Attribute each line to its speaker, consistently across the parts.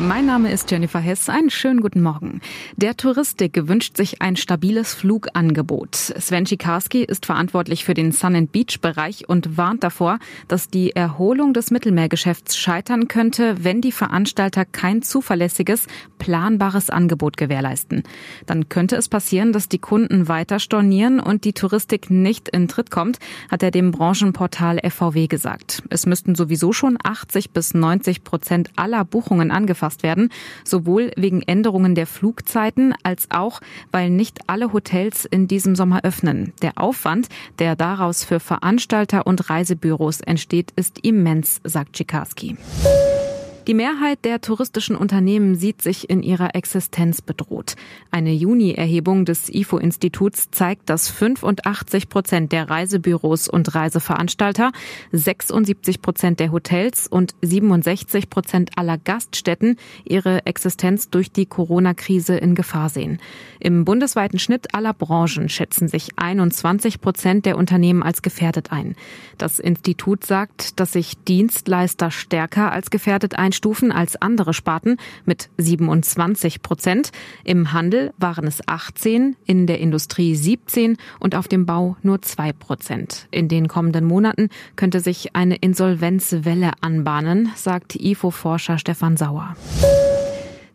Speaker 1: Mein Name ist Jennifer Hess. Einen schönen guten Morgen. Der Touristik wünscht sich ein stabiles Flugangebot. Sven Schikarski ist verantwortlich für den Sun and Beach Bereich und warnt davor, dass die Erholung des Mittelmeergeschäfts scheitern könnte, wenn die Veranstalter kein zuverlässiges, planbares Angebot gewährleisten. Dann könnte es passieren, dass die Kunden weiter stornieren und die Touristik nicht in Tritt kommt, hat er dem Branchenportal FVW gesagt. Es müssten sowieso schon 80 bis 90 Prozent aller Buchungen angefasst angepasst werden, sowohl wegen Änderungen der Flugzeiten als auch, weil nicht alle Hotels in diesem Sommer öffnen. Der Aufwand, der daraus für Veranstalter und Reisebüros entsteht, ist immens, sagt Tschikarski. Die Mehrheit der touristischen Unternehmen sieht sich in ihrer Existenz bedroht. Eine Juni-Erhebung des IFO-Instituts zeigt, dass 85 Prozent der Reisebüros und Reiseveranstalter, 76 Prozent der Hotels und 67 Prozent aller Gaststätten ihre Existenz durch die Corona-Krise in Gefahr sehen. Im bundesweiten Schnitt aller Branchen schätzen sich 21 Prozent der Unternehmen als gefährdet ein. Das Institut sagt, dass sich Dienstleister stärker als gefährdet ein einstufen als andere Sparten mit 27 Prozent. Im Handel waren es 18, in der Industrie 17 und auf dem Bau nur 2 Prozent. In den kommenden Monaten könnte sich eine Insolvenzwelle anbahnen, sagt IFO-Forscher Stefan Sauer.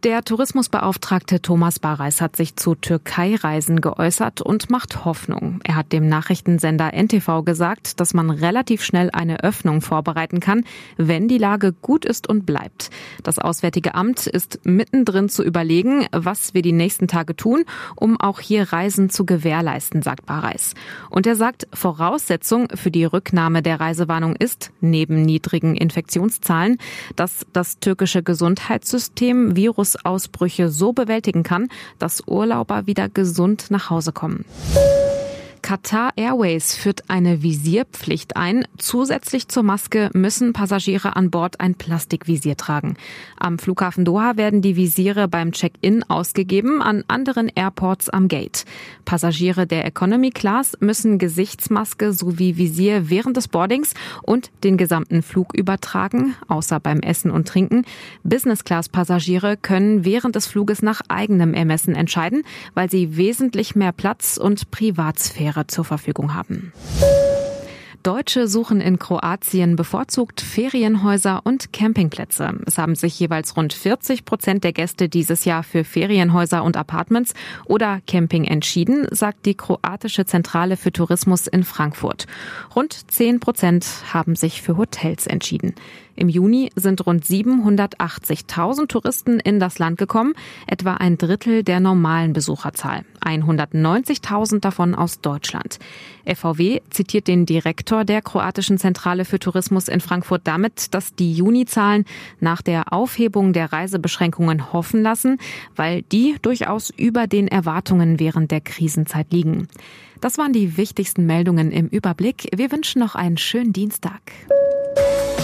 Speaker 1: Der Tourismusbeauftragte Thomas Bareis hat sich zu Türkei-Reisen geäußert und macht Hoffnung. Er hat dem Nachrichtensender NTV gesagt, dass man relativ schnell eine Öffnung vorbereiten kann, wenn die Lage gut ist und bleibt. Das Auswärtige Amt ist mittendrin zu überlegen, was wir die nächsten Tage tun, um auch hier Reisen zu gewährleisten, sagt Bareis. Und er sagt, Voraussetzung für die Rücknahme der Reisewarnung ist, neben niedrigen Infektionszahlen, dass das türkische Gesundheitssystem Virus Virusausbrüche so bewältigen kann, dass Urlauber wieder gesund nach Hause kommen. Qatar Airways führt eine Visierpflicht ein. Zusätzlich zur Maske müssen Passagiere an Bord ein Plastikvisier tragen. Am Flughafen Doha werden die Visiere beim Check-in ausgegeben, an anderen Airports am Gate. Passagiere der Economy Class müssen Gesichtsmaske sowie Visier während des Boardings und den gesamten Flug übertragen, außer beim Essen und Trinken. Business-Class-Passagiere können während des Fluges nach eigenem Ermessen entscheiden, weil sie wesentlich mehr Platz und Privatsphäre Jahre zur Verfügung haben. Deutsche suchen in Kroatien bevorzugt Ferienhäuser und Campingplätze. Es haben sich jeweils rund 40 Prozent der Gäste dieses Jahr für Ferienhäuser und Apartments oder Camping entschieden, sagt die kroatische Zentrale für Tourismus in Frankfurt. Rund 10 Prozent haben sich für Hotels entschieden. Im Juni sind rund 780.000 Touristen in das Land gekommen, etwa ein Drittel der normalen Besucherzahl. 190.000 davon aus Deutschland. FVW zitiert den Direktor der kroatischen Zentrale für Tourismus in Frankfurt damit, dass die Juni-Zahlen nach der Aufhebung der Reisebeschränkungen hoffen lassen, weil die durchaus über den Erwartungen während der Krisenzeit liegen. Das waren die wichtigsten Meldungen im Überblick. Wir wünschen noch einen schönen Dienstag.